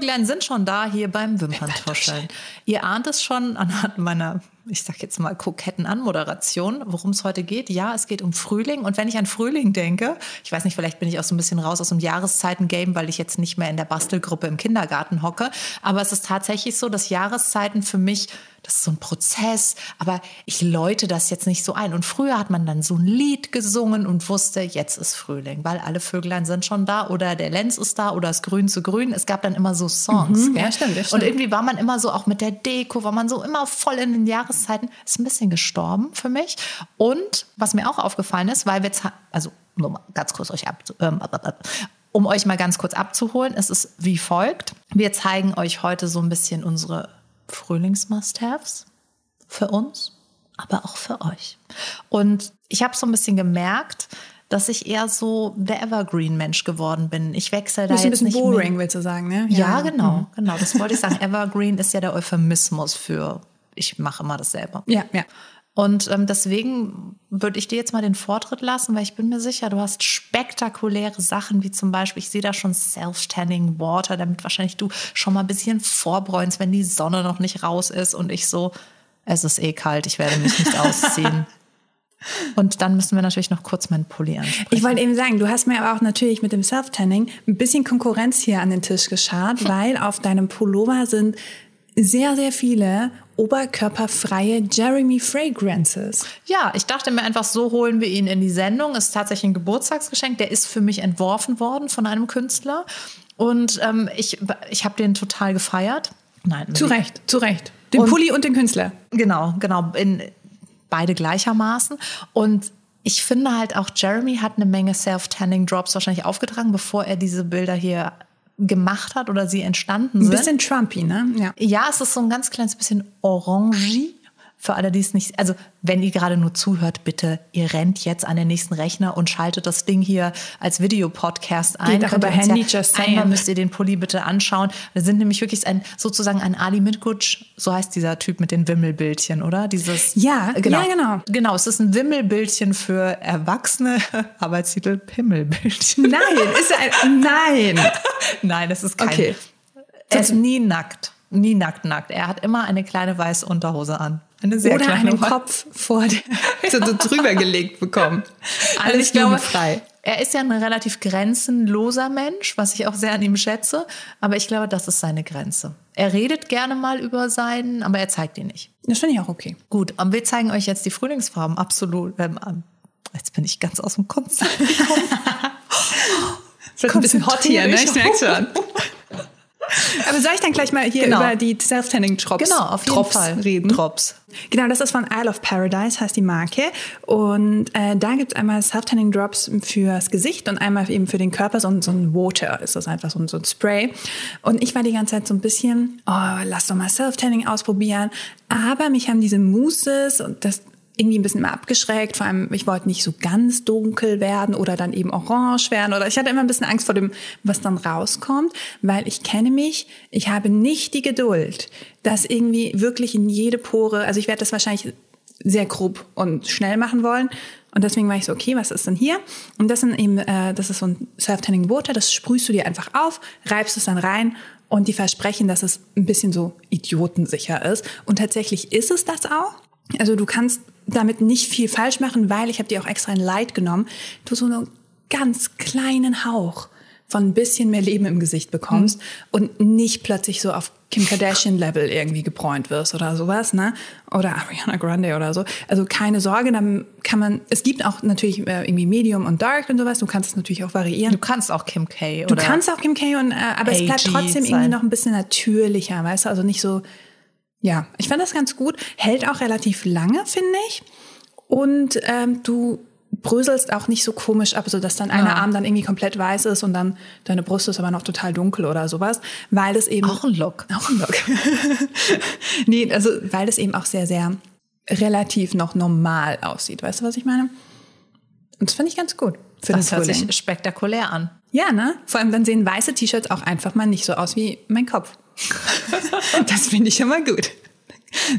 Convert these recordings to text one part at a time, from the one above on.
Vöglein sind schon da hier beim Wimperntuscheln. Ihr ahnt es schon anhand meiner, ich sag jetzt mal, koketten Anmoderation, worum es heute geht. Ja, es geht um Frühling. Und wenn ich an Frühling denke, ich weiß nicht, vielleicht bin ich auch so ein bisschen raus aus dem Jahreszeiten-Game, weil ich jetzt nicht mehr in der Bastelgruppe im Kindergarten hocke. Aber es ist tatsächlich so, dass Jahreszeiten für mich das ist so ein Prozess, aber ich läute das jetzt nicht so ein. Und früher hat man dann so ein Lied gesungen und wusste, jetzt ist Frühling, weil alle Vöglein sind schon da oder der Lenz ist da oder das Grün zu Grün. Es gab dann immer so Songs. Mhm, ja, stimmt, stimmt. Und irgendwie war man immer so auch mit der Deko, war man so immer voll in den Jahreszeiten. Ist ein bisschen gestorben für mich. Und was mir auch aufgefallen ist, weil wir jetzt, also nur mal ganz kurz euch ab, ähm, um euch mal ganz kurz abzuholen, es ist wie folgt. Wir zeigen euch heute so ein bisschen unsere Frühlings-Must-Haves für uns, aber auch für euch. Und ich habe so ein bisschen gemerkt, dass ich eher so der Evergreen-Mensch geworden bin. Ich wechsle da jetzt ein bisschen nicht boring, willst du sagen, ne? Ja, ja genau, mhm. genau. Das wollte ich sagen. Evergreen ist ja der Euphemismus für ich mache immer dasselbe. Ja, ja. Und ähm, deswegen würde ich dir jetzt mal den Vortritt lassen, weil ich bin mir sicher, du hast spektakuläre Sachen, wie zum Beispiel, ich sehe da schon Self-Tanning Water, damit wahrscheinlich du schon mal ein bisschen vorbräunst, wenn die Sonne noch nicht raus ist und ich so, es ist eh kalt, ich werde mich nicht ausziehen. Und dann müssen wir natürlich noch kurz meinen Pulli ansprechen. Ich wollte eben sagen, du hast mir aber auch natürlich mit dem Self-Tanning ein bisschen Konkurrenz hier an den Tisch geschart, weil auf deinem Pullover sind sehr, sehr viele oberkörperfreie Jeremy Fragrances. Ja, ich dachte mir einfach, so holen wir ihn in die Sendung. Ist tatsächlich ein Geburtstagsgeschenk. Der ist für mich entworfen worden von einem Künstler. Und ähm, ich, ich habe den total gefeiert. Nein. Zu Recht, zu Recht. Den und, Pulli und den Künstler. Genau, genau. In, beide gleichermaßen. Und ich finde halt auch, Jeremy hat eine Menge Self-Tanning-Drops wahrscheinlich aufgetragen, bevor er diese Bilder hier gemacht hat oder sie entstanden sind. Ein bisschen Trumpy, ne? Ja. ja, es ist so ein ganz kleines bisschen orangey. Für alle, die es nicht, also wenn ihr gerade nur zuhört, bitte, ihr rennt jetzt an den nächsten Rechner und schaltet das Ding hier als Videopodcast ein. Geht auch über Handy, ja, just Einmal müsst ihr den Pulli bitte anschauen. Wir sind nämlich wirklich ein, sozusagen ein Ali Mitgutsch, so heißt dieser Typ mit den Wimmelbildchen, oder? Dieses, ja, genau. Ja, genau. Genau, es ist ein Wimmelbildchen für Erwachsene, Arbeitstitel Pimmelbildchen. Nein, ist ein, nein. nein, es ist kein. Okay. Er ist nie nackt. Nie nackt, nackt. Er hat immer eine kleine weiße Unterhose an. Eine sehr Oder kleine einen Kopf vor der, so drüber gelegt bekommen. Alles ich glaube, frei. Er ist ja ein relativ grenzenloser Mensch, was ich auch sehr an ihm schätze. Aber ich glaube, das ist seine Grenze. Er redet gerne mal über seinen, aber er zeigt ihn nicht. Das finde ich auch okay. Gut, aber wir zeigen euch jetzt die Frühlingsfarben. Absolut. Ähm, ähm jetzt bin ich ganz aus dem Konzept gekommen. Wird ein bisschen hot hier, ne? Ich merke schon. Aber soll ich dann gleich mal hier genau. über die Self-Tanning-Drops genau, auf jeden Drops Fall. reden? Drops. Genau, das ist von Isle of Paradise, heißt die Marke. Und äh, da gibt es einmal Self-Tanning-Drops fürs Gesicht und einmal eben für den Körper, so, so ein Water ist das einfach, so, so ein Spray. Und ich war die ganze Zeit so ein bisschen, oh, lass doch mal Self-Tanning ausprobieren. Aber mich haben diese Mousses und das irgendwie ein bisschen immer abgeschreckt. Vor allem, ich wollte nicht so ganz dunkel werden oder dann eben orange werden oder ich hatte immer ein bisschen Angst vor dem, was dann rauskommt, weil ich kenne mich, ich habe nicht die Geduld, das irgendwie wirklich in jede Pore, also ich werde das wahrscheinlich sehr grob und schnell machen wollen. Und deswegen war ich so, okay, was ist denn hier? Und das sind eben, äh, das ist so ein Self-Tanning Water, das sprühst du dir einfach auf, reibst es dann rein und die versprechen, dass es ein bisschen so idiotensicher ist. Und tatsächlich ist es das auch. Also du kannst damit nicht viel falsch machen, weil ich habe dir auch extra ein Light genommen, du so einen ganz kleinen Hauch von ein bisschen mehr Leben im Gesicht bekommst mhm. und nicht plötzlich so auf Kim Kardashian Level irgendwie gebräunt wirst oder sowas, ne? Oder Ariana Grande oder so. Also keine Sorge, dann kann man, es gibt auch natürlich äh, irgendwie Medium und Dark und sowas. Du kannst es natürlich auch variieren. Du kannst auch Kim K. Oder du kannst auch Kim K. Und, äh, aber es bleibt trotzdem sein. irgendwie noch ein bisschen natürlicher, weißt du? Also nicht so ja, ich fand das ganz gut. Hält auch relativ lange, finde ich. Und ähm, du bröselst auch nicht so komisch ab, so dass dann einer ja. Arm dann irgendwie komplett weiß ist und dann deine Brust ist aber noch total dunkel oder sowas, weil das eben auch ein Look, auch ein Look. nee, also weil das eben auch sehr sehr relativ noch normal aussieht, weißt du, was ich meine? Und das finde ich ganz gut für das hört sich spektakulär an. Ja, ne? Vor allem dann sehen weiße T-Shirts auch einfach mal nicht so aus wie mein Kopf. das finde ich schon mal gut.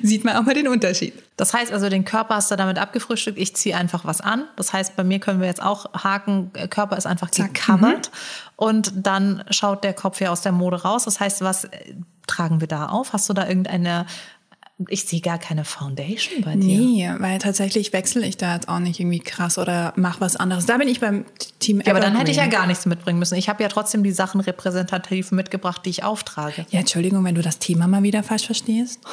sieht man auch mal den Unterschied. Das heißt also, den Körper hast du damit abgefrühstückt. Ich ziehe einfach was an. Das heißt, bei mir können wir jetzt auch haken, Körper ist einfach Zack. gecovert. Und dann schaut der Kopf ja aus der Mode raus. Das heißt, was äh, tragen wir da auf? Hast du da irgendeine, ich sehe gar keine Foundation bei dir. Nee, weil tatsächlich wechsle ich da jetzt auch nicht irgendwie krass oder mache was anderes. Da bin ich beim Team Ja, aber dann hätte ich ja gar nichts mitbringen müssen. Ich habe ja trotzdem die Sachen repräsentativ mitgebracht, die ich auftrage. Ja, Entschuldigung, wenn du das Thema mal wieder falsch verstehst.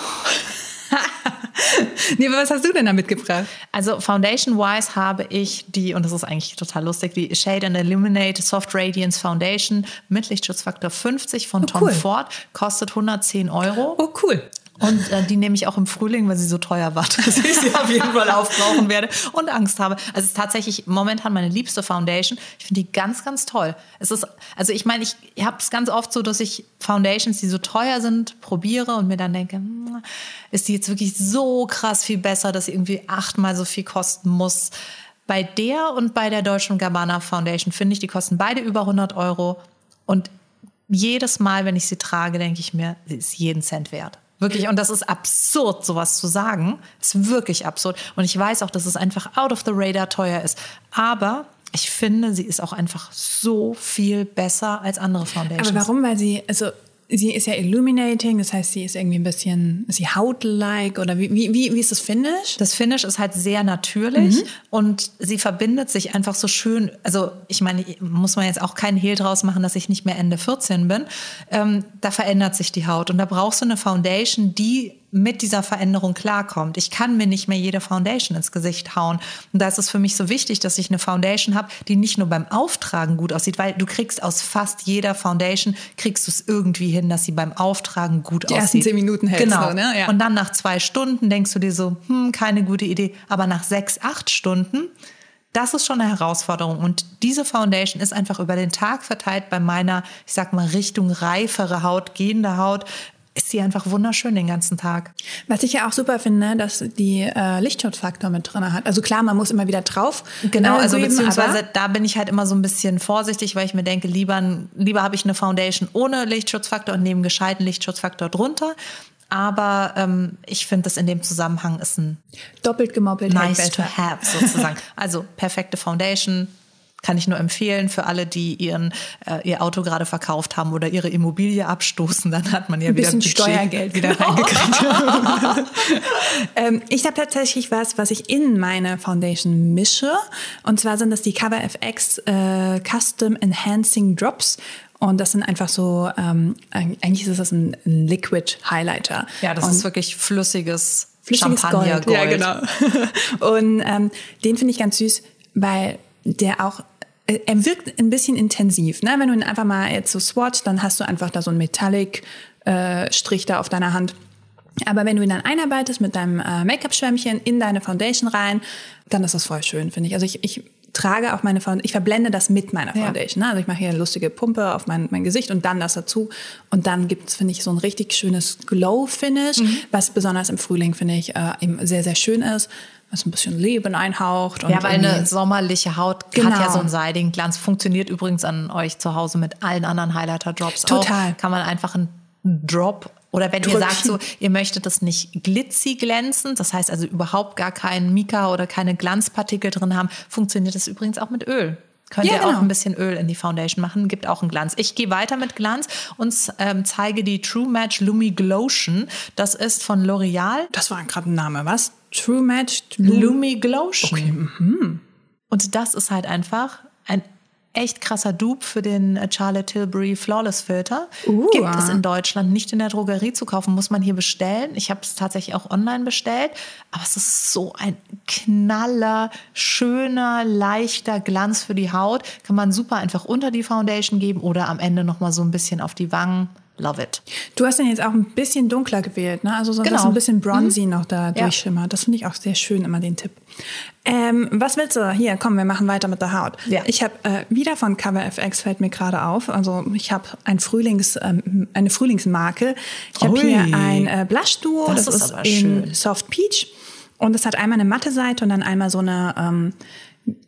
nee, aber was hast du denn da mitgebracht? Also Foundation-wise habe ich die, und das ist eigentlich total lustig, die Shade and Illuminate Soft Radiance Foundation mit Lichtschutzfaktor 50 von Tom cool. Ford. Kostet 110 Euro. Oh, cool. Und äh, die nehme ich auch im Frühling, weil sie so teuer war, dass ich sie auf jeden Fall aufbrauchen werde und Angst habe. Also es ist tatsächlich momentan meine liebste Foundation. Ich finde die ganz, ganz toll. Es ist, also ich meine, ich habe es ganz oft so, dass ich Foundations, die so teuer sind, probiere und mir dann denke, hm, ist die jetzt wirklich so krass viel besser, dass sie irgendwie achtmal so viel kosten muss. Bei der und bei der Deutschen Gabbana Foundation finde ich, die kosten beide über 100 Euro und jedes Mal, wenn ich sie trage, denke ich mir, sie ist jeden Cent wert. Wirklich, und das ist absurd, sowas zu sagen. Ist wirklich absurd. Und ich weiß auch, dass es einfach out of the radar teuer ist. Aber ich finde, sie ist auch einfach so viel besser als andere Foundations. Aber warum? Weil sie, also sie ist ja illuminating, das heißt, sie ist irgendwie ein bisschen, ist sie haut-like oder wie, wie, wie ist das Finish? Das Finish ist halt sehr natürlich und sie verbindet sich einfach so schön. Also ich meine, muss man jetzt auch keinen Hehl draus machen, dass ich nicht mehr Ende 14 bin. Ähm, da verändert sich die Haut und da brauchst du eine Foundation, die mit dieser Veränderung klarkommt. Ich kann mir nicht mehr jede Foundation ins Gesicht hauen. Und da ist es für mich so wichtig, dass ich eine Foundation habe, die nicht nur beim Auftragen gut aussieht, weil du kriegst aus fast jeder Foundation, kriegst du es irgendwie hin, dass sie beim Auftragen gut Die aussieht. ersten zehn Minuten hältst Genau. du, ne? Ja. Und dann nach zwei Stunden denkst du dir so, hm, keine gute Idee. Aber nach sechs, acht Stunden, das ist schon eine Herausforderung. Und diese Foundation ist einfach über den Tag verteilt bei meiner, ich sag mal, Richtung reifere Haut, gehende Haut, ist sie einfach wunderschön den ganzen Tag. Was ich ja auch super finde, dass die äh, Lichtschutzfaktor mit drin hat. Also klar, man muss immer wieder drauf. Genau, äh, also geben, beziehungsweise da bin ich halt immer so ein bisschen vorsichtig, weil ich mir denke, lieber, lieber habe ich eine Foundation ohne Lichtschutzfaktor und nehme einen gescheiten Lichtschutzfaktor drunter. Aber ähm, ich finde, das in dem Zusammenhang ist ein doppelt gemoppelt nice to have sozusagen. also perfekte Foundation kann ich nur empfehlen für alle, die ihren äh, ihr Auto gerade verkauft haben oder ihre Immobilie abstoßen. Dann hat man ja Ein wieder bisschen Budget. Steuergeld wieder reingekriegt. ähm, ich habe tatsächlich was, was ich in meine Foundation mische. Und zwar sind das die Cover FX äh, Custom Enhancing Drops. Und das sind einfach so, ähm, eigentlich ist das ein, Liquid Highlighter. Ja, das und ist wirklich flüssiges, flüssiges Champagnergold. Gold. Ja, genau. und ähm, den finde ich ganz süß, weil der auch äh, er wirkt ein bisschen intensiv. Ne? Wenn du ihn einfach mal jetzt so swatcht, dann hast du einfach da so einen Metallic-Strich da auf deiner Hand. Aber wenn du ihn dann einarbeitest mit deinem äh, Make-up-Schwämmchen in deine Foundation rein, dann ist das voll schön, finde ich. Also ich, ich trage auch meine Foundation, ich verblende das mit meiner Ja. Foundation. Ne? Also ich mache hier eine lustige Pumpe auf mein, mein Gesicht und dann das dazu. Und dann gibt's finde ich, so ein richtig schönes Glow-Finish, Mhm. was besonders im Frühling, finde ich, äh, eben sehr, sehr schön ist, was ein bisschen Leben einhaucht. Und Ja, weil eine sommerliche Haut hat Genau. ja so einen seidigen Glanz. Funktioniert übrigens an euch zu Hause mit allen anderen Highlighter-Drops Total. auch. Kann man einfach einen Drop oder wenn ihr Drückchen. sagt so, ihr möchtet das nicht glitzy glänzend, das heißt also überhaupt gar keinen Mika oder keine Glanzpartikel drin haben, funktioniert das übrigens auch mit Öl. Könnt Ja, ihr auch genau. ein bisschen Öl in die Foundation machen, gibt auch einen Glanz. Ich gehe weiter mit Glanz und ähm, zeige die True Match Lumi Glotion. Das ist von L'Oreal. das war gerade ein Name, was? True Match? Lumi Glotion. Okay, mhm. Und das ist halt einfach ein echt krasser Dupe für den äh, Charlotte Tilbury Flawless Filter. Uh. Gibt es in Deutschland nicht in der Drogerie zu kaufen, muss man hier bestellen. Ich habe es tatsächlich auch online bestellt, aber es ist so ein knaller, schöner, leichter Glanz für die Haut. Kann man super einfach unter die Foundation geben oder am Ende noch mal so ein bisschen auf die Wangen. Love it. Du hast den jetzt auch ein bisschen dunkler gewählt, ne? Also so, Genau. ein bisschen bronzy noch da Ja. durchschimmert. Das finde ich auch sehr schön, immer den Tipp. Ähm, was willst du? Hier, komm, wir machen weiter mit der Haut. Ja. Ich habe äh, wieder von Cover FX fällt mir gerade auf. Also ich habe ein Frühlings, ähm, eine Frühlingsmarke. Ich habe hier ein äh, Blush-Duo. Das Das, ist ist, in schön. Soft Peach. Und es hat einmal eine matte Seite und dann einmal so eine ähm,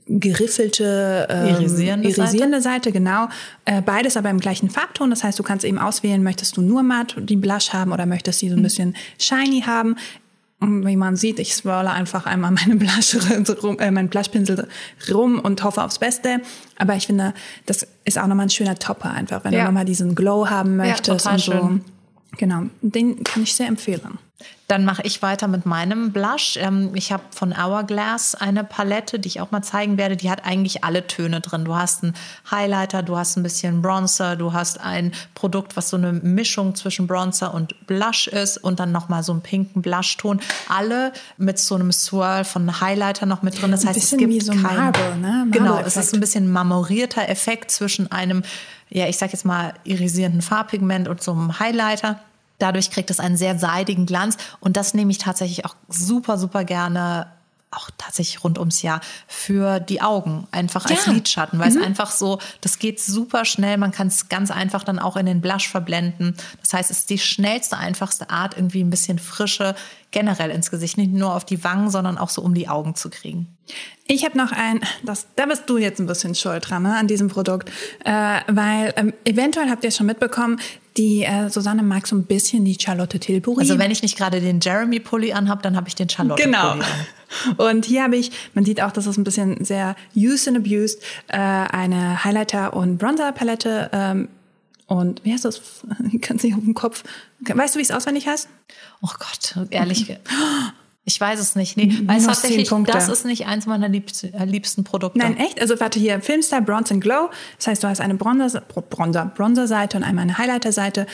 geriffelte, ähm, Irisierende irisierende Seite. genau. Äh, beides aber im gleichen Farbton. Das heißt, du kannst eben auswählen, möchtest du nur matt die Blush haben oder möchtest du so ein bisschen shiny haben. Und wie man sieht, ich swirle einfach einmal meine Blush rum, äh, meinen Blushpinsel rum und hoffe aufs Beste. Aber ich finde, das ist auch nochmal ein schöner Topper einfach, wenn Ja. du nochmal diesen Glow haben möchtest total und so. schön. Genau, den kann ich sehr empfehlen. Dann mache ich weiter mit meinem Blush. Ähm, Ich habe von Hourglass eine Palette, die ich auch mal zeigen werde. Die hat eigentlich alle Töne drin. Du hast einen Highlighter, du hast ein bisschen Bronzer, du hast ein Produkt, was so eine Mischung zwischen Bronzer und Blush ist und dann nochmal so einen pinken Blushton. Alle mit so einem Swirl von Highlighter noch mit drin. Das heißt, es gibt wie so kein, Marble, ne? Genau, Marble-Effekt. es ist ein bisschen marmorierter Effekt zwischen einem, ja, ich sag jetzt mal, irisierenden Farbpigment und so einem Highlighter. Dadurch kriegt es einen sehr seidigen Glanz und das nehme ich tatsächlich auch super, super gerne auch tatsächlich rund ums Jahr für die Augen, einfach als Ja. Lidschatten, weil es einfach so, das geht super schnell, man kann es ganz einfach dann auch in den Blush verblenden. Das heißt, es ist die schnellste, einfachste Art, irgendwie ein bisschen Frische generell ins Gesicht, nicht nur auf die Wangen, sondern auch so um die Augen zu kriegen. Ich habe noch ein, das, da bist du jetzt ein bisschen schuld dran ne, an diesem Produkt, äh, weil ähm, eventuell habt ihr es schon mitbekommen, die äh, Susanne mag so ein bisschen die Charlotte Tilbury. Also wenn ich nicht gerade den Jeremy-Pulli anhabe, dann habe ich den Charlotte-Pulli Genau. an. Und hier habe ich, man sieht auch, das ist ein bisschen sehr used and abused, äh, eine Highlighter- und Bronzer-Palette. Ähm, und wie heißt das? Ich kann es nicht auf dem Kopf. Weißt du, wie es auswendig heißt? Oh Gott, ehrlich. Ich weiß es nicht. Nee, weil tatsächlich, das ist nicht eins meiner liebsten, äh, liebsten Produkte. Nein, echt? Also warte hier, Filmstar Bronze and Glow. Das heißt, du hast eine Bronzer, Bronzer, Bronzer-Seite und einmal eine Highlighter-Seite.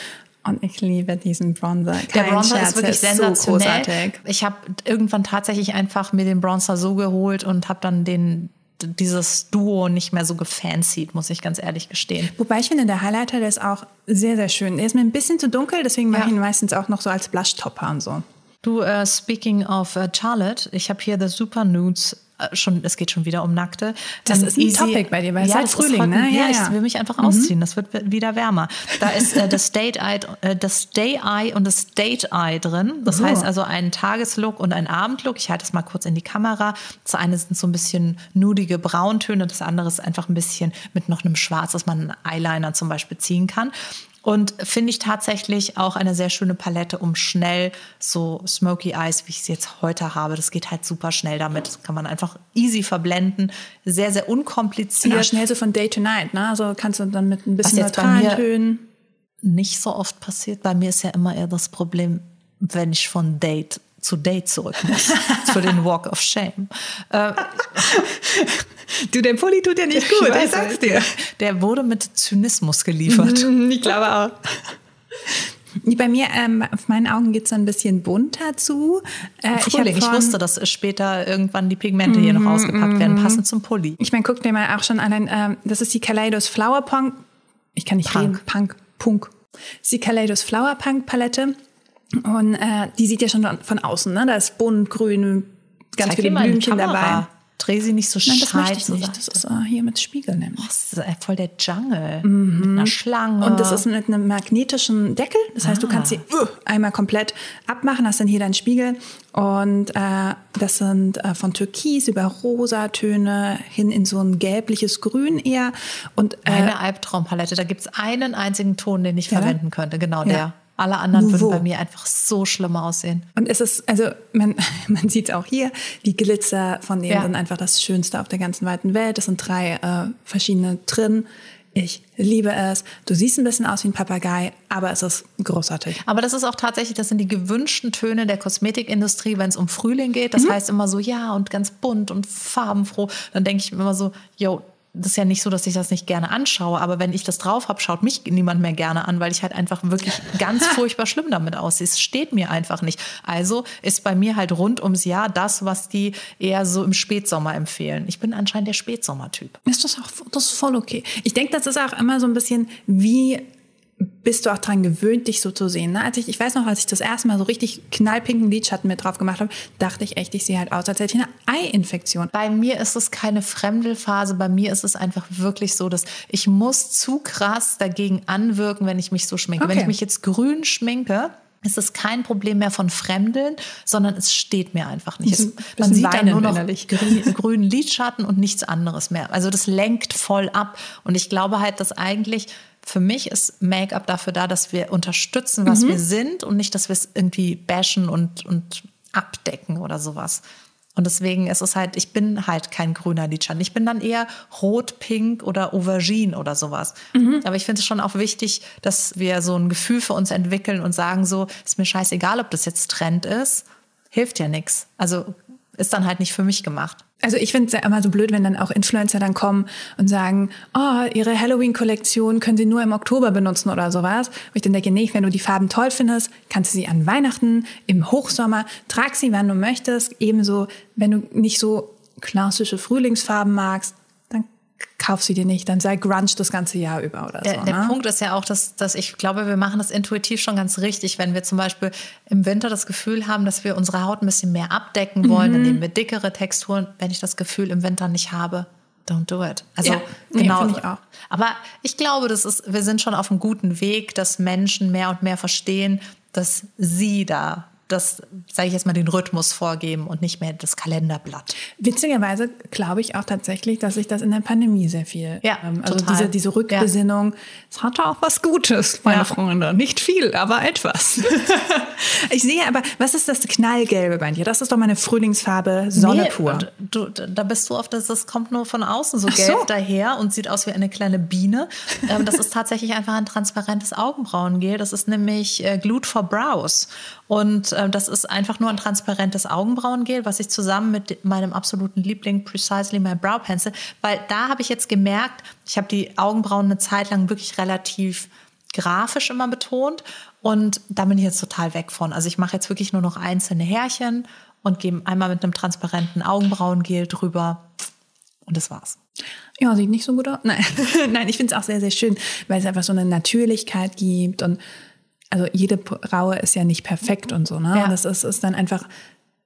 Und ich liebe diesen Bronzer. Der Kein Bronzer Scherz, ist wirklich der sensationell. So großartig. ich habe irgendwann tatsächlich einfach mir den Bronzer so geholt und habe dann den dieses Duo nicht mehr so gefancied, muss ich ganz ehrlich gestehen. Wobei ich finde, der Highlighter, der ist auch sehr, sehr schön. Der ist mir ein bisschen zu dunkel, deswegen mache Ja. ich ihn meistens auch noch so als Blush-Topper und so. Du, äh, speaking of äh, Charlotte, ich habe hier The Super Nudes. äh, Schon, es geht schon wieder um Nackte. Das Ähm, ist ein Topic bei dir, weil es ja, halt das Frühling, ist ne? Ja, Ja, ich will mich einfach ausziehen. Das wird wieder wärmer. Da ist äh, das Date Eye, äh, das Day Eye und das Date Eye drin. Das Oh. heißt also ein Tageslook und ein Abendlook. Ich halte es mal kurz in die Kamera. Das eine sind so ein bisschen nudige Brauntöne, das andere ist einfach ein bisschen mit noch einem Schwarz, dass man einen Eyeliner zum Beispiel ziehen kann. Und finde ich tatsächlich auch eine sehr schöne Palette, um schnell so Smoky Eyes, wie ich es jetzt heute habe, das geht halt super schnell damit. Das kann man einfach easy verblenden. Sehr, sehr unkompliziert. Genau, schnell so von Day to Night, ne? Also kannst du dann mit ein bisschen neutralen Tönen. Nicht so oft passiert. Bei mir ist ja immer eher das Problem, wenn ich von Date zu Date zurück muss. für den Walk of Shame. Du, der Pulli tut dir nicht gut, ich, sag's dir. Der wurde mit Zynismus geliefert. Ich glaube auch. Bei mir, ähm, auf meinen Augen geht's dann ein bisschen bunter zu. Äh, Frühling. Ich, von- wusste, dass später irgendwann die Pigmente hier noch ausgepackt werden, passend zum Pulli. Ich meine, guckt mir mal auch schon allein, ähm, das ist die Kaleidos Flower Punk. Ich kann nicht Punk. reden. Punk, Punk. Das ist die Kaleidos Flower Punk Palette. Und äh, die sieht ja schon von außen, ne? Da ist bunt, grün, ganz Zeig viele dir Blümchen dabei. Dreh sie nicht so Nein, das möchte ich nicht. Das ist äh, hier mit Spiegel nämlich. Das ist voll der Jungle. Mit einer Schlange. Mhm. Und das ist mit einem magnetischen Deckel. Das heißt, du kannst sie uh, einmal komplett abmachen, hast dann hier deinen Spiegel. Und äh, das sind äh, von Türkis über Rosatöne hin in so ein gelbliches Grün eher. Und äh, Eine Albtraumpalette. Da gibt es einen einzigen Ton, den ich Ja, verwenden könnte. Genau Ja. der. Alle anderen Nouveau. würden bei mir einfach so schlimm aussehen. Und es ist, also man, man sieht auch hier, die Glitzer von denen Ja. sind einfach das Schönste auf der ganzen weiten Welt. Es sind drei äh, verschiedene drin. Ich liebe es. Du siehst ein bisschen aus wie ein Papagei, aber es ist großartig. Aber das ist auch tatsächlich, das sind die gewünschten Töne der Kosmetikindustrie, wenn es um Frühling geht. Das heißt immer so, ja, und ganz bunt und farbenfroh. Dann denke ich mir immer so, yo, das ist ja nicht so, dass ich das nicht gerne anschaue, aber wenn ich das drauf habe, schaut mich niemand mehr gerne an, weil ich halt einfach wirklich ganz furchtbar schlimm damit aussehe. Es steht mir einfach nicht. Also ist bei mir halt rund ums Jahr das, was die eher so im Spätsommer empfehlen. Ich bin anscheinend der Spätsommertyp. Ist das auch, das ist voll okay. Ich denke, das ist auch immer so ein bisschen, wie bist du auch dran gewöhnt, dich so zu sehen. Ne? Als ich, ich weiß noch, als ich das erste Mal so richtig knallpinken Lidschatten mit drauf gemacht habe, dachte ich echt, ich sehe halt aus, als hätte ich eine Eiinfektion. Bei mir ist es keine Fremdelphase. Bei mir ist es einfach wirklich so, dass ich muss zu krass dagegen anwirken, wenn ich mich so schminke. Wenn Okay. ich mich jetzt grün schminke, ist es kein Problem mehr von Fremdeln, sondern es steht mir einfach nicht. Es, man sieht dann nur noch innerlich. grün, grünen Lidschatten und nichts anderes mehr. Also das lenkt voll ab. Und ich glaube halt, dass eigentlich für mich ist Make-up dafür da, dass wir unterstützen, was wir sind und nicht, dass wir es irgendwie bashen und, und abdecken oder sowas. Und deswegen ist es halt, ich bin halt kein grüner Lidschatten. Ich bin dann eher rot, pink oder aubergine oder sowas. Aber ich finde es schon auch wichtig, dass wir so ein Gefühl für uns entwickeln und sagen so, ist mir scheißegal, ob das jetzt Trend ist, hilft ja nichts. Also ist dann halt nicht für mich gemacht. Also ich finde es ja immer so blöd, wenn dann auch Influencer dann kommen und sagen, oh, ihre Halloween-Kollektion können sie nur im Oktober benutzen oder sowas. Und ich dann denke, nee, wenn du die Farben toll findest, kannst du sie an Weihnachten, im Hochsommer, trag sie, wann du möchtest. Ebenso, wenn du nicht so klassische Frühlingsfarben magst, kauf sie dir nicht, dann sei grunge das ganze Jahr über oder Der, so. der ne? Punkt ist ja auch, dass, dass ich glaube, wir machen das intuitiv schon ganz richtig, wenn wir zum Beispiel im Winter das Gefühl haben, dass wir unsere Haut ein bisschen mehr abdecken wollen, Mhm. dann nehmen wir dickere Texturen. Wenn ich das Gefühl im Winter nicht habe, don't do it. Also Ja, nee, genau. finde ich auch. Aber ich glaube, das ist, wir sind schon auf einem guten Weg, dass Menschen mehr und mehr verstehen, dass sie da das, sage ich jetzt mal, den Rhythmus vorgeben und nicht mehr das Kalenderblatt. Witzigerweise glaube ich auch tatsächlich, dass sich das in der Pandemie sehr viel, Ja, ähm, also total. diese, diese Rückbesinnung, es hatte auch was Gutes, meine Ja. Freunde. Nicht viel, aber etwas. ich sehe aber, was ist das Knallgelbe bei dir? Das ist doch meine Frühlingsfarbe Sonne Nee, pur. Du, da bist du auf das, das kommt nur von außen so Ach gelb so. daher und sieht aus wie eine kleine Biene. Ähm, das ist tatsächlich einfach ein transparentes Augenbrauengel. Das ist nämlich äh, Glued for Brows. Und ähm, das ist einfach nur ein transparentes Augenbrauengel, was ich zusammen mit meinem absoluten Liebling Precisely My Brow Pencil, weil da habe ich jetzt gemerkt, ich habe die Augenbrauen eine Zeit lang wirklich relativ grafisch immer betont und da bin ich jetzt total weg von. Also ich mache jetzt wirklich nur noch einzelne Härchen und gehe einmal mit einem transparenten Augenbrauengel drüber und das war's. Ja, sieht nicht so gut aus. Nein, Nein ich finde es auch sehr, sehr schön, weil es einfach so eine Natürlichkeit gibt und also jede Braue ist ja nicht perfekt und so, ne? Ja. Das ist, ist dann einfach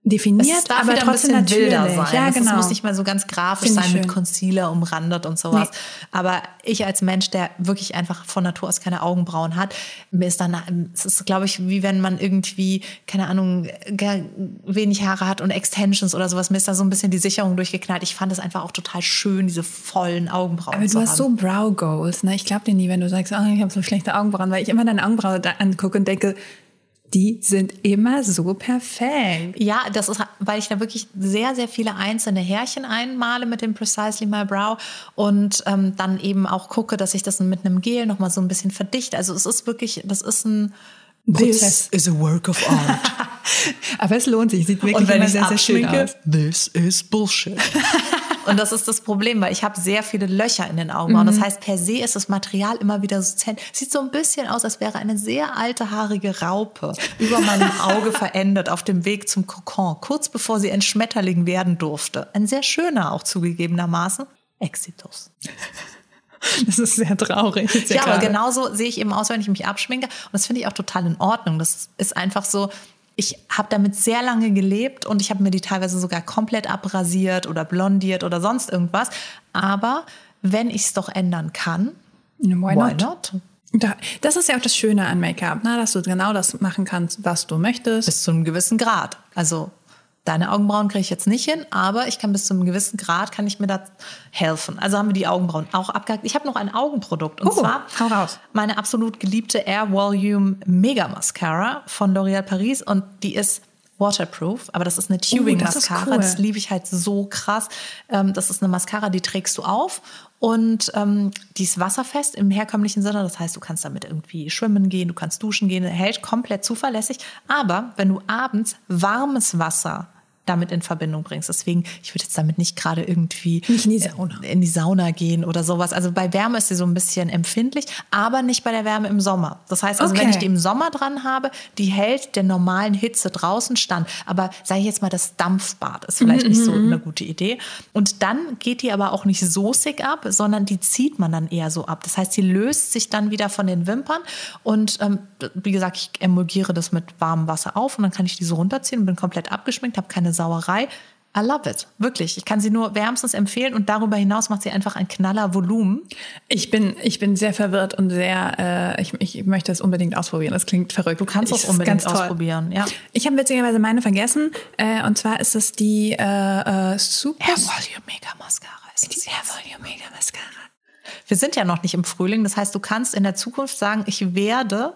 definiert, Es aber trotzdem ein bisschen natürlich. wilder sein. Ja, Es genau. muss nicht mal so ganz grafisch Finde ich sein mit. Concealer umrandet und sowas. Nee. Aber ich als Mensch, der wirklich einfach von Natur aus keine Augenbrauen hat, mir ist dann, es ist, glaube ich, wie wenn man irgendwie, keine Ahnung, gar wenig Haare hat und Extensions oder sowas. Mir ist da so ein bisschen die Sicherung durchgeknallt. Ich fand es einfach auch total schön, diese vollen Augenbrauen Aber zu du hast haben. so Brow Goals, ne? Ich glaube dir nie, wenn du sagst, oh, ich habe so schlechte Augenbrauen, weil ich immer deine Augenbrauen angucke und denke, die sind immer so perfekt. Ja, das ist, weil ich da wirklich sehr, sehr viele einzelne Härchen einmale mit dem Precisely My Brow und ähm, dann eben auch gucke, dass ich das mit einem Gel nochmal so ein bisschen verdichte. Also es ist wirklich, das ist ein Prozess. is a work of art. Aber es lohnt sich, sieht wirklich Und wenn immer ich sehr, sehr schön aus. this is bullshit. Und das ist das Problem, weil ich habe sehr viele Löcher in den Augenbrauen. Mhm. Das heißt, per se ist das Material immer wieder so zent. Sieht so ein bisschen aus, als wäre eine sehr alte haarige Raupe über meinem Auge verendet auf dem Weg zum Kokon, kurz bevor sie ein Schmetterling werden durfte. Ein sehr schöner auch zugegebenermaßen. Exitus. Das ist sehr traurig. jetzt Ja, aber gerade. genauso sehe ich eben aus, wenn ich mich abschminke. Und das finde ich auch total in Ordnung. Das ist einfach so, ich habe damit sehr lange gelebt und ich habe mir die teilweise sogar komplett abrasiert oder blondiert oder sonst irgendwas. Aber wenn ich es doch ändern kann, Why why not? not? Da- Das ist ja auch das Schöne an Make-up, ne? dass du genau das machen kannst, was du möchtest. Bis zu einem gewissen Grad. Also deine Augenbrauen kriege ich jetzt nicht hin, aber ich kann bis zu einem gewissen Grad, kann ich mir da helfen. Also haben wir die Augenbrauen auch abgehakt. Ich habe noch ein Augenprodukt und Oh, zwar meine absolut geliebte Air Volume Mega Mascara von L'Oréal Paris und die ist waterproof, aber das ist eine Tubing Oh, das ist Mascara, cool. das liebe ich halt so krass. Ähm, das ist eine Mascara, die trägst du auf und ähm, die ist wasserfest im herkömmlichen Sinne. Das heißt, du kannst damit irgendwie schwimmen gehen, du kannst duschen gehen, hält komplett zuverlässig. Aber wenn du abends warmes Wasser damit in Verbindung bringst. Deswegen, ich würde jetzt damit nicht gerade irgendwie Nicht in die Sauna. äh, in die Sauna gehen oder sowas. Also bei Wärme ist sie so ein bisschen empfindlich, aber nicht bei der Wärme im Sommer. Das heißt also, wenn Okay. ich die im Sommer dran habe, die hält der normalen Hitze draußen stand. Aber sage ich jetzt mal, das Dampfbad ist vielleicht nicht so eine gute Idee. Und dann geht die aber auch nicht so sick ab, sondern die zieht man dann eher so ab. Das heißt, sie löst sich dann wieder von den Wimpern und ähm, wie gesagt, ich emulgiere das mit warmem Wasser auf und dann kann ich die so runterziehen und bin komplett abgeschminkt, habe keine Sauerei. I love it. Wirklich. Ich kann sie nur wärmstens empfehlen und darüber hinaus macht sie einfach ein knaller Volumen. Ich bin, ich bin sehr verwirrt und sehr, äh, ich, ich möchte es unbedingt ausprobieren. Das klingt verrückt. Du kannst es unbedingt ausprobieren, ja. Ich habe witzigerweise meine vergessen. Äh, und zwar ist es die äh, äh, Super. Hair Volume Mega Mascara. Ist die Hair Volume Mega Mascara. Wir sind ja noch nicht im Frühling. Das heißt, du kannst in der Zukunft sagen, ich werde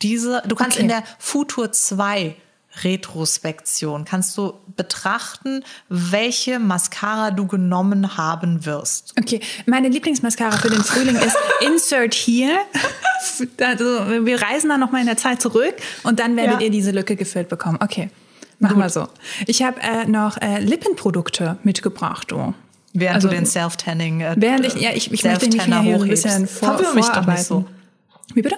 diese, du kannst Okay. in der Futur 2 Retrospektion kannst du betrachten, welche Mascara du genommen haben wirst. Okay, meine Lieblingsmascara für den Frühling ist Insert hier. Also, wir reisen dann nochmal in der Zeit zurück und dann werdet Ja. ihr diese Lücke gefüllt bekommen. Okay, machen wir so. Ich habe äh, noch äh, Lippenprodukte mitgebracht. Oh. Während Also, du den Self-Tanning äh, Während ich, ja, ich, ich möchte mich hier ein hochhebst. bisschen vor, Verwirr mich doch nicht so. vorarbeiten. Wie bitte?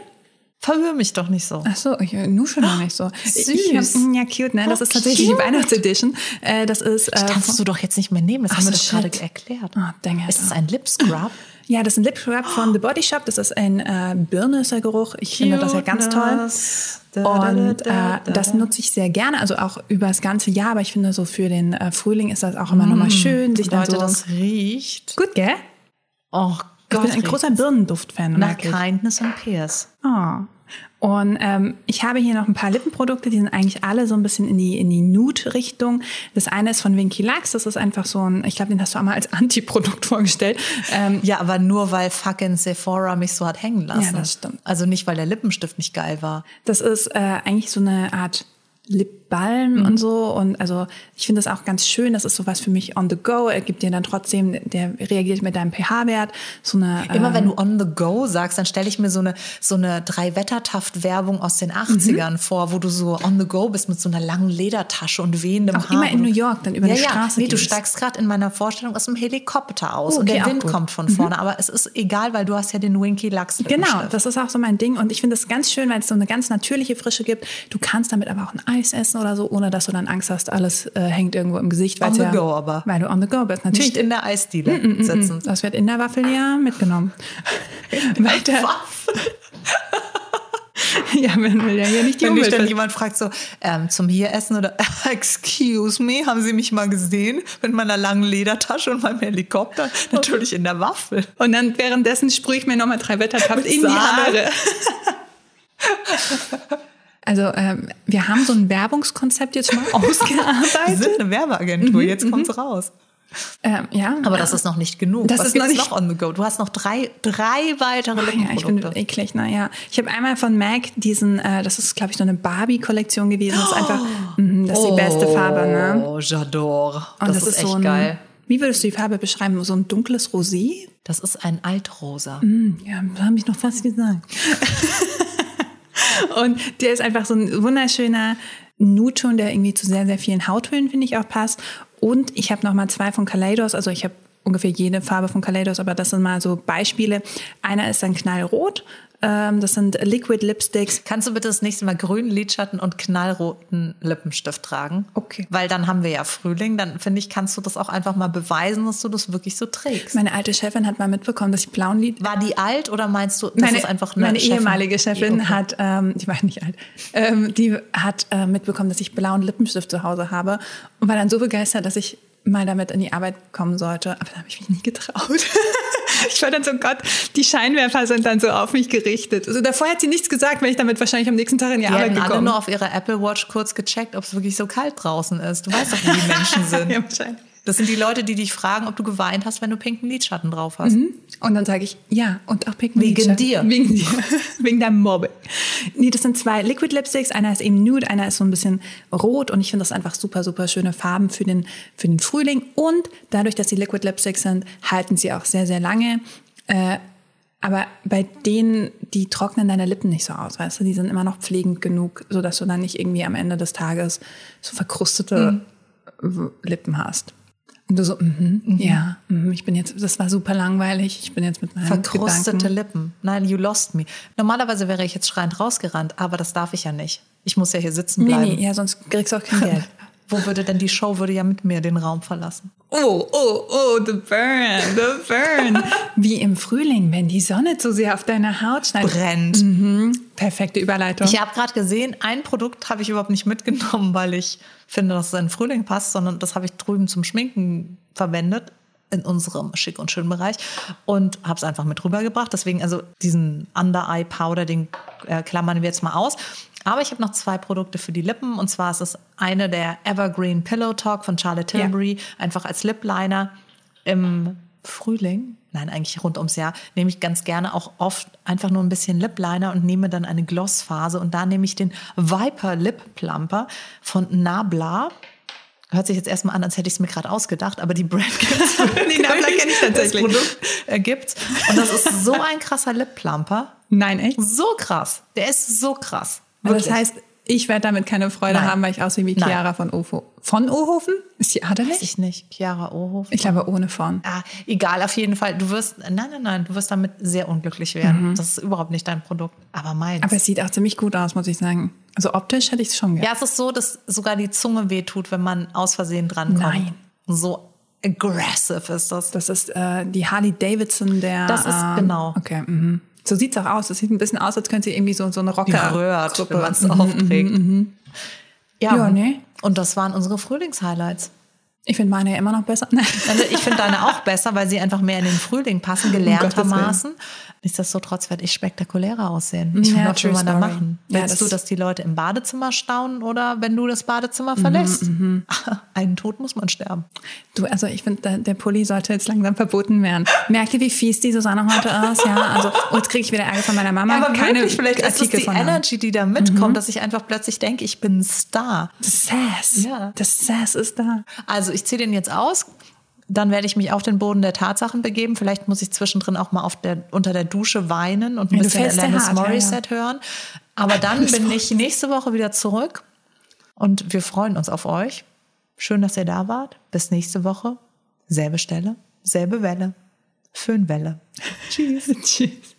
Verwirr mich doch nicht so. Ach so, ich äh, nur schon noch nicht so. Süß. Ich hab, mm, ja, cute, ne? Das Oh, ist tatsächlich die cute. Weihnachtsedition. Äh, das ist. Äh, Kannst du doch jetzt nicht mehr nehmen, das Ach haben wir so, doch gerade erklärt. Ah, dang it. Ist es ein Lip Scrub? ja, das ist ein Lip Scrub von The Body Shop. Das ist ein äh, Birnussergeruch. Ich finde das ja ganz toll. Cuteness. Und äh, da, das da. nutze ich sehr gerne, also auch über das ganze Jahr. Aber ich finde, so für den äh, Frühling ist das auch immer nochmal schön, sich dann Leute, so. das riecht. gut, gell? Oh Ich Gott. bin ein großer Birnenduft-Fan. nach ich. Kindness und Pierce. Oh. Und ähm, ich habe hier noch ein paar Lippenprodukte, die sind eigentlich alle so ein bisschen in die, in die Nude-Richtung. Das eine ist von Winky Lux, das ist einfach so ein, ich glaube, den hast du auch mal als Antiprodukt vorgestellt. Ähm, Ja, aber nur weil fucking Sephora mich so hat hängen lassen. Ja, das stimmt. Also nicht, weil der Lippenstift nicht geil war. das ist äh, eigentlich so eine Art Lipbalm Mhm. und so. Und also ich finde das auch ganz schön. Das ist sowas für mich on the go. Er gibt dir dann trotzdem, der reagiert mit deinem pH-Wert. So eine, Immer ähm, wenn du on the go sagst, dann stelle ich mir so eine, so eine Drei-Wettertaft-Werbung aus den 80ern vor, wo du so on the go bist mit so einer langen Ledertasche und wehendem Auch Haar. immer in du- New York, dann über ja, die ja. Straße Nee, du gehst. steigst gerade in meiner Vorstellung aus dem Helikopter aus Oh, und okay, der auch Wind gut. kommt von vorne. Aber es ist egal, weil du hast ja den Winky Lux Genau, das ist auch so mein Ding. Und ich finde das ganz schön, weil es so eine ganz natürliche Frische gibt. Du kannst damit aber auch ein Eis essen oder so, ohne dass du dann Angst hast, alles äh, hängt irgendwo im Gesicht. On the ja, go aber. Weil du on the go bist. Natürlich. Nicht in der Eisdiele Mm, sitzen. Das wird in der Waffel ja mitgenommen. Weiter. ja, man will ja hier nicht die Wenn Umwelt dann ver- jemand fragt so, ähm, zum hier essen oder excuse me, haben Sie mich mal gesehen mit meiner langen Ledertasche und meinem Helikopter? Natürlich in der Waffel. Und dann währenddessen sprühe ich mir nochmal drei Wettertaft in die. Haare. Also ähm, wir haben so ein Werbungskonzept jetzt schon mal Wir ausgearbeitet. sind eine Werbeagentur, jetzt kommt's raus. ähm, ja, Aber das ist noch nicht genug. Das Was ist noch nicht- noch on the go? Du hast noch drei, drei weitere Ja, ich bin eklig, naja. Ich habe einmal von MAC diesen, äh, das ist, glaube ich, so eine Barbie-Kollektion gewesen. Das ist einfach, mhm, das ist die beste Farbe, ne? Oh, j'adore. Und Das, ist, echt so ein, geil. Wie würdest du die Farbe beschreiben? So ein dunkles Rosé? Das ist ein Altrosa. Hm, Ja, das habe ich noch fast gesagt. Und der ist einfach so ein wunderschöner Nude-Ton, der irgendwie zu sehr, sehr vielen Hauttönen, finde ich, auch passt. Und ich habe noch mal zwei von Kaleidos. Also ich habe ungefähr jede Farbe von Kaleidos, aber das sind mal so Beispiele. Einer ist dann knallrot. Ähm, das sind Liquid Lipsticks. Kannst du bitte das nächste Mal grünen Lidschatten und knallroten Lippenstift tragen? Okay. Weil dann haben wir ja Frühling. Dann finde ich, kannst du das auch einfach mal beweisen, dass du das wirklich so trägst. Meine alte Chefin hat mal mitbekommen, dass ich blauen Lied War die alt oder meinst du, das meine, ist einfach eine meine Chefin? ehemalige Chefin Okay. hat, ähm, die war nicht alt, ähm, die hat äh, mitbekommen, dass ich blauen Lippenstift zu Hause habe und war dann so begeistert, dass ich mal damit in die Arbeit kommen sollte. Aber da habe ich mich nie getraut. ich war dann so, Gott, die Scheinwerfer sind dann so auf mich gerichtet. Also davor hat sie nichts gesagt, wenn ich damit wahrscheinlich am nächsten Tag in die, Die Arbeit hätten alle gekommen. nur auf ihrer Apple Watch kurz gecheckt, ob es wirklich so kalt draußen ist. Du weißt doch, wie die Menschen sind. ja, wahrscheinlich. Das sind die Leute, die dich fragen, ob du geweint hast, wenn du pinken Lidschatten drauf hast. Und dann sage ich, ja, und auch Pink Wegen Moon dir. Wegen dir. Wegen deinem Mobbing. Nee, das sind zwei Liquid Lipsticks. Einer ist eben nude, einer ist so ein bisschen rot. Und ich finde das einfach super, super schöne Farben für den, für den Frühling. Und dadurch, dass sie Liquid Lipsticks sind, halten sie auch sehr, sehr lange. Äh, aber bei denen, die trocknen deine Lippen nicht so aus, weißt du? Die sind immer noch pflegend genug, sodass du dann nicht irgendwie am Ende des Tages so verkrustete Lippen hast. Und du so, mhm, ja, mhm, ich bin jetzt, das war super langweilig, ich bin jetzt mit meinen Verkrustete Gedanken. Lippen. Nein, you lost me. Normalerweise wäre ich jetzt schreiend rausgerannt, aber das darf ich ja nicht. Ich muss ja hier sitzen Nee, bleiben. nee, ja, sonst kriegst du auch kein Geld. Wo würde denn die Show würde ja mit mir den Raum verlassen? Oh, oh, oh, the burn, the burn. Wie im Frühling, wenn die Sonne zu sehr auf deine Haut schneidet. Brennt. Mhm. Perfekte Überleitung. Ich habe gerade gesehen, ein Produkt habe ich überhaupt nicht mitgenommen, weil ich finde, dass es in den Frühling passt, sondern das habe ich drüben zum Schminken verwendet in unserem schick und schön Bereich und habe es einfach mit rübergebracht. Deswegen also diesen Under Eye Powder, den äh, klammern wir jetzt mal aus. Aber ich habe noch zwei Produkte für die Lippen. Und zwar ist es eine der Evergreen Pillow Talk von Charlotte Tilbury, ja. einfach als Lip Liner im Frühling. Nein, eigentlich rund ums Jahr nehme ich ganz gerne auch oft einfach nur ein bisschen Lip Liner und nehme dann eine Glossphase und da nehme ich den Viper Lip Plumper von Nabla. Hört sich jetzt erstmal an, als hätte ich es mir gerade ausgedacht, aber die Brand gibt es. die Nabla kenne ich tatsächlich. Das Produkt äh, gibt's. Und das ist so ein krasser Lip Plumper. Nein, echt? So krass. Der ist so krass. Wirklich? Das heißt, ich werde damit keine Freude Nein. haben, weil ich aussehe wie Nein. Chiara von Ofo. Von Ohofen? Ist die adelig? Weiß ich nicht. Chiara Ohofen. Ich glaube ohne von. Ah, egal, auf jeden Fall. Du wirst, nein, nein, nein, du wirst damit sehr unglücklich werden. Das ist überhaupt nicht dein Produkt, aber meins. Aber es sieht auch ziemlich gut aus, muss ich sagen. Also optisch hätte ich es schon gerne. ja, es ist so, dass sogar die Zunge wehtut, wenn man aus Versehen drankommt. Nein. So aggressive ist das. Das ist äh, die Harley Davidson der. Das ist ähm, genau. Okay. Mhm. So sieht's auch aus. Das sieht ein bisschen aus, als könnte sie irgendwie so, so eine Rocker. gerührt, Gruppe. wenn man es Mhm, aufträgt. Ja, Ja, ne? Und das waren unsere Frühlingshighlights. Ich finde meine ja immer noch besser. Also ich finde deine auch besser, weil sie einfach mehr in den Frühling passen, gelerntermaßen. Nichtsdestotrotz werde ich spektakulärer aussehen. Ich Ja, will, was will man da machen? Ja, Willst das- du, dass die Leute im Badezimmer staunen oder wenn du das Badezimmer verlässt? Einen Tod muss man sterben. Du, also ich finde, der, der Pulli sollte jetzt langsam verboten werden. Merkt ihr, wie fies die Susanne heute ist? Ja, also, oh, jetzt kriege ich wieder Ärger von meiner Mama. Aber Keine wirklich, vielleicht ist es Artikel die. Energy, die da mitkommt, dass ich einfach plötzlich denke, ich bin ein Star. Das Sass. Ja. Das Sass ist da. Also ich ziehe den jetzt aus. Dann werde ich mich auf den Boden der Tatsachen begeben. Vielleicht muss ich zwischendrin auch mal der, unter der Dusche weinen und ein Ja, bisschen Alanis hart, ja, Morissette hören. Aber dann bin ich nächste Woche wieder zurück und wir freuen uns auf euch. Schön, dass ihr da wart. Bis nächste Woche. Selbe Stelle, selbe Welle. Föhnwelle. Tschüss. Tschüss.